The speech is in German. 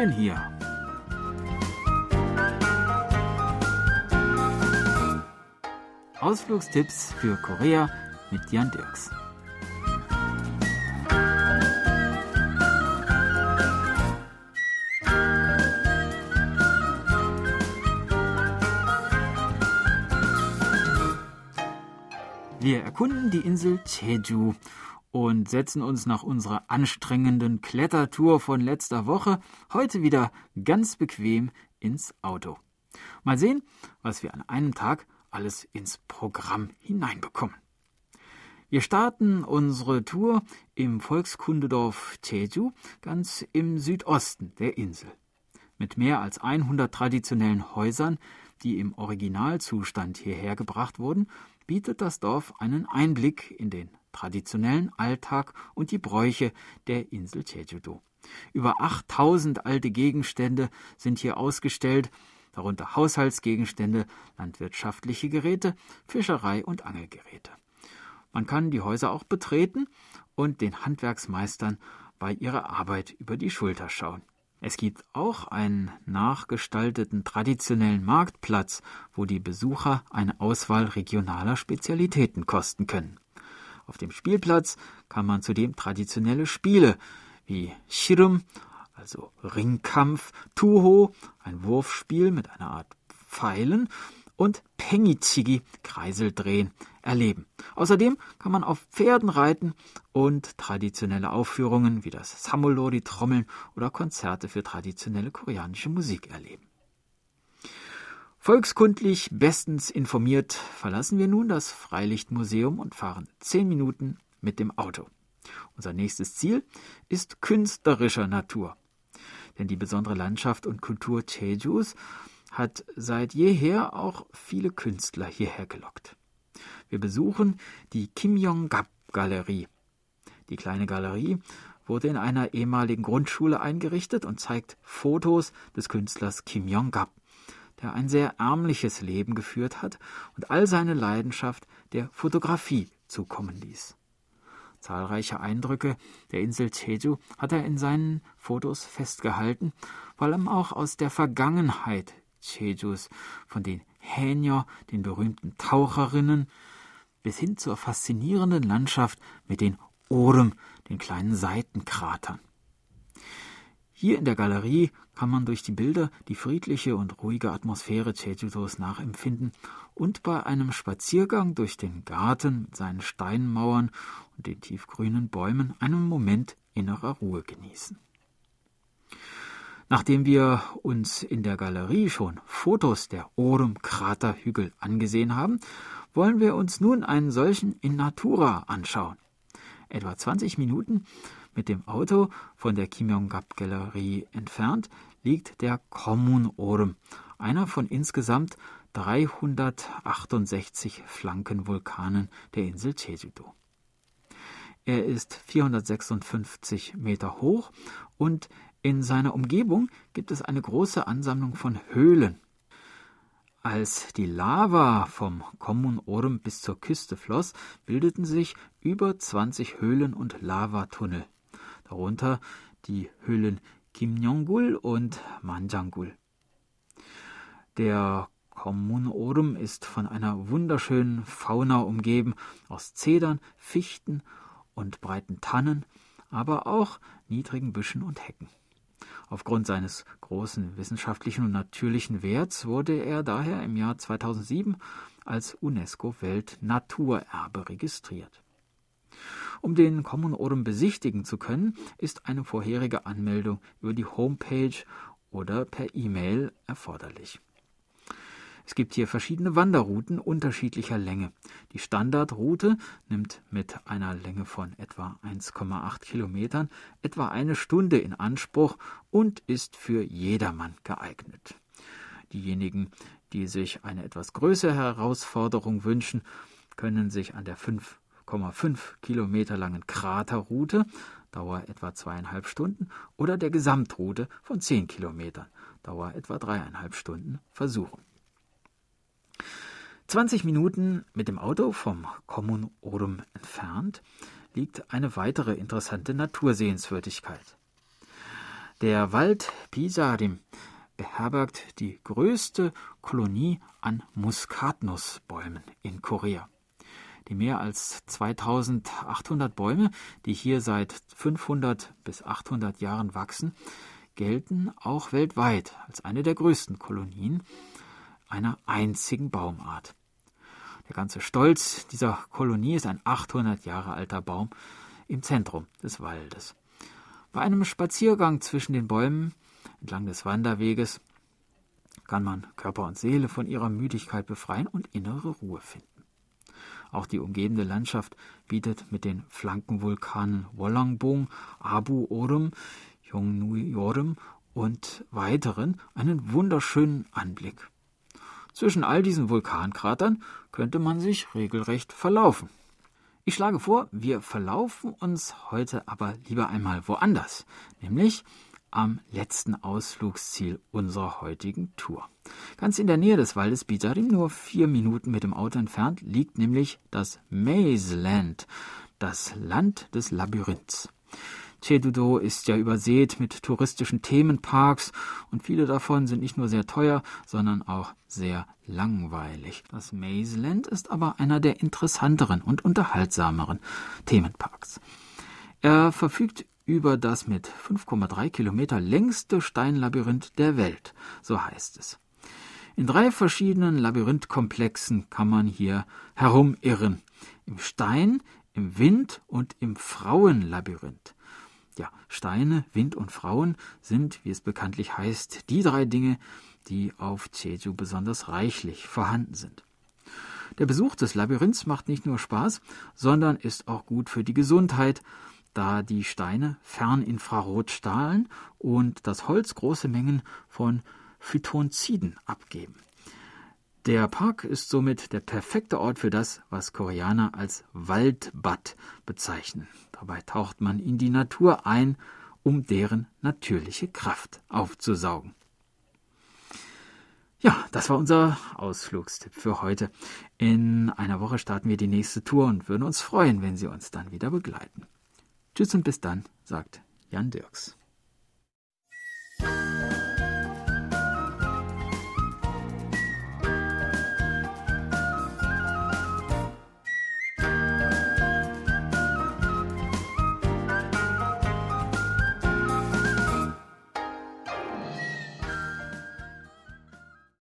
schön hier. Ausflugstipps für Korea mit Jan Dirks. Wir erkunden die Insel Jeju und setzen uns nach unserer anstrengenden Klettertour von letzter Woche heute wieder ganz bequem ins Auto. Mal sehen, was wir an einem Tag alles ins Programm hineinbekommen. Wir starten unsere Tour im Volkskundedorf Jeju, ganz im Südosten der Insel. Mit mehr als 100 traditionellen Häusern, die im Originalzustand hierher gebracht wurden, bietet das Dorf einen Einblick in den traditionellen Alltag und die Bräuche der Insel Jeju-do. Über 8000 alte Gegenstände sind hier ausgestellt, darunter Haushaltsgegenstände, landwirtschaftliche Geräte, Fischerei und Angelgeräte. Man kann die Häuser auch betreten und den Handwerksmeistern bei ihrer Arbeit über die Schulter schauen. Es gibt auch einen nachgestalteten traditionellen Marktplatz, wo die Besucher eine Auswahl regionaler Spezialitäten kosten können. Auf dem Spielplatz kann man zudem traditionelle Spiele wie Shirum, also Ringkampf, Tuho, ein Wurfspiel mit einer Art Pfeilen und Pengichigi, Kreiseldrehen, erleben. Außerdem kann man auf Pferden reiten und traditionelle Aufführungen wie das Samulori Trommeln oder Konzerte für traditionelle koreanische Musik erleben. Volkskundlich bestens informiert verlassen wir nun das Freilichtmuseum und fahren zehn Minuten mit dem Auto. Unser nächstes Ziel ist künstlerischer Natur. Denn die besondere Landschaft und Kultur Jejus hat seit jeher auch viele Künstler hierher gelockt. Wir besuchen die Kim Yong-gap Galerie. Die kleine Galerie wurde in einer ehemaligen Grundschule eingerichtet und zeigt Fotos des Künstlers Kim Yong-gap der ein sehr ärmliches Leben geführt hat und all seine Leidenschaft der Fotografie zukommen ließ. Zahlreiche Eindrücke der Insel Jeju hat er in seinen Fotos festgehalten, vor allem auch aus der Vergangenheit Jejus, von den Hänier, den berühmten Taucherinnen, bis hin zur faszinierenden Landschaft mit den Orem, den kleinen Seitenkratern. Hier in der Galerie kann man durch die Bilder die friedliche und ruhige Atmosphäre Jeju-dos nachempfinden und bei einem Spaziergang durch den Garten mit seinen Steinmauern und den tiefgrünen Bäumen einen Moment innerer Ruhe genießen. Nachdem wir uns in der Galerie schon Fotos der Orem-Kraterhügel angesehen haben, wollen wir uns nun einen solchen in Natura anschauen. Etwa 20 Minuten mit dem Auto von der Kim Yong-gap Galerie entfernt liegt der Kommun Orm, einer von insgesamt 368 Flankenvulkanen der Insel Jeju-do. Er ist 456 Meter hoch und in seiner Umgebung gibt es eine große Ansammlung von Höhlen. Als die Lava vom Kommun Orm bis zur Küste floss, bildeten sich über 20 Höhlen und Lavatunnel darunter die Höhlen Kimnyonggul und Manjanggul. Der Kommunorum ist von einer wunderschönen Fauna umgeben aus Zedern, Fichten und breiten Tannen, aber auch niedrigen Büschen und Hecken. Aufgrund seines großen wissenschaftlichen und natürlichen Werts wurde er daher im Jahr 2007 als UNESCO-Weltnaturerbe registriert. Um den Common Orem besichtigen zu können, ist eine vorherige Anmeldung über die Homepage oder per E-Mail erforderlich. Es gibt hier verschiedene Wanderrouten unterschiedlicher Länge. Die Standardroute nimmt mit einer Länge von etwa 1,8 Kilometern etwa eine Stunde in Anspruch und ist für jedermann geeignet. Diejenigen, die sich eine etwas größere Herausforderung wünschen, können sich an der 5 1,5 Kilometer langen Kraterroute, Dauer etwa zweieinhalb Stunden, oder der Gesamtroute von 10 Kilometern, Dauer etwa dreieinhalb Stunden, versuchen. 20 Minuten mit dem Auto vom Kommun Orum entfernt liegt eine weitere interessante Natursehenswürdigkeit. Der Wald Pisarim beherbergt die größte Kolonie an Muskatnussbäumen in Korea. Die mehr als 2800 Bäume, die hier seit 500 bis 800 Jahren wachsen, gelten auch weltweit als eine der größten Kolonien einer einzigen Baumart. Der ganze Stolz dieser Kolonie ist ein 800 Jahre alter Baum im Zentrum des Waldes. Bei einem Spaziergang zwischen den Bäumen entlang des Wanderweges kann man Körper und Seele von ihrer Müdigkeit befreien und innere Ruhe finden. Auch die umgebende Landschaft bietet mit den Flankenvulkanen Wollangbong, Abu Orum, Yongnui-Yorim und weiteren einen wunderschönen Anblick. Zwischen all diesen Vulkankratern könnte man sich regelrecht verlaufen. Ich schlage vor, wir verlaufen uns heute aber lieber einmal woanders, nämlich am letzten Ausflugsziel unserer heutigen Tour. Ganz in der Nähe des Waldes Bizarim, nur vier Minuten mit dem Auto entfernt, liegt nämlich das Maze Land, das Land des Labyrinths. Chedudo ist ja übersät mit touristischen Themenparks und viele davon sind nicht nur sehr teuer, sondern auch sehr langweilig. Das Maze Land ist aber einer der interessanteren und unterhaltsameren Themenparks. Er verfügt über das mit 5,3 Kilometer längste Steinlabyrinth der Welt, so heißt es. In drei verschiedenen Labyrinthkomplexen kann man hier herumirren. Im Stein, im Wind und im Frauenlabyrinth. Ja, Steine, Wind und Frauen sind, wie es bekanntlich heißt, die drei Dinge, die auf Jeju besonders reichlich vorhanden sind. Der Besuch des Labyrinths macht nicht nur Spaß, sondern ist auch gut für die Gesundheit da die Steine Ferninfrarot strahlen und das Holz große Mengen von Phytonziden abgeben. Der Park ist somit der perfekte Ort für das, was Koreaner als Waldbad bezeichnen. Dabei taucht man in die Natur ein, um deren natürliche Kraft aufzusaugen. Ja, das war unser Ausflugstipp für heute. In einer Woche starten wir die nächste Tour und würden uns freuen, wenn Sie uns dann wieder begleiten. Tschüss und bis dann, sagt Jan Dirks.